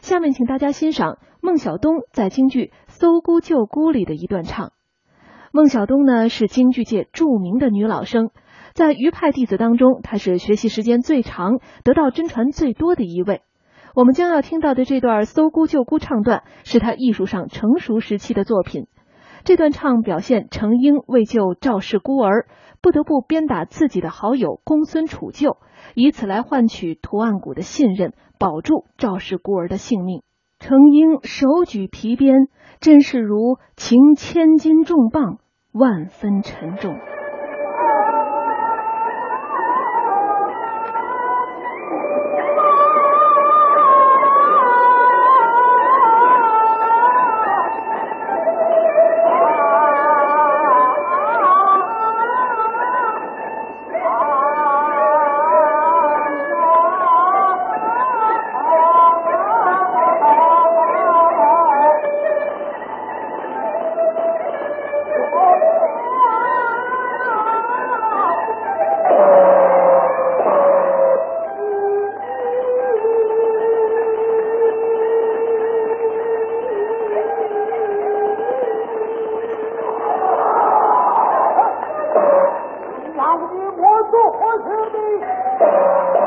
下面请大家欣赏孟小冬在京剧《搜孤救孤》里的一段唱。孟小冬呢是京剧界著名的女老生，在余派弟子当中，她是学习时间最长、得到真传最多的一位。我们将要听到的这段《搜孤救孤》唱段，是她艺术上成熟时期的作品。这段唱表现程英为救赵氏孤儿，不得不鞭打自己的好友公孙杵臼，以此来换取图案谷的信任，保住赵氏孤儿的性命。程英手举皮鞭，真是如擎千斤重棒，万分沉重。你我做和兄弟。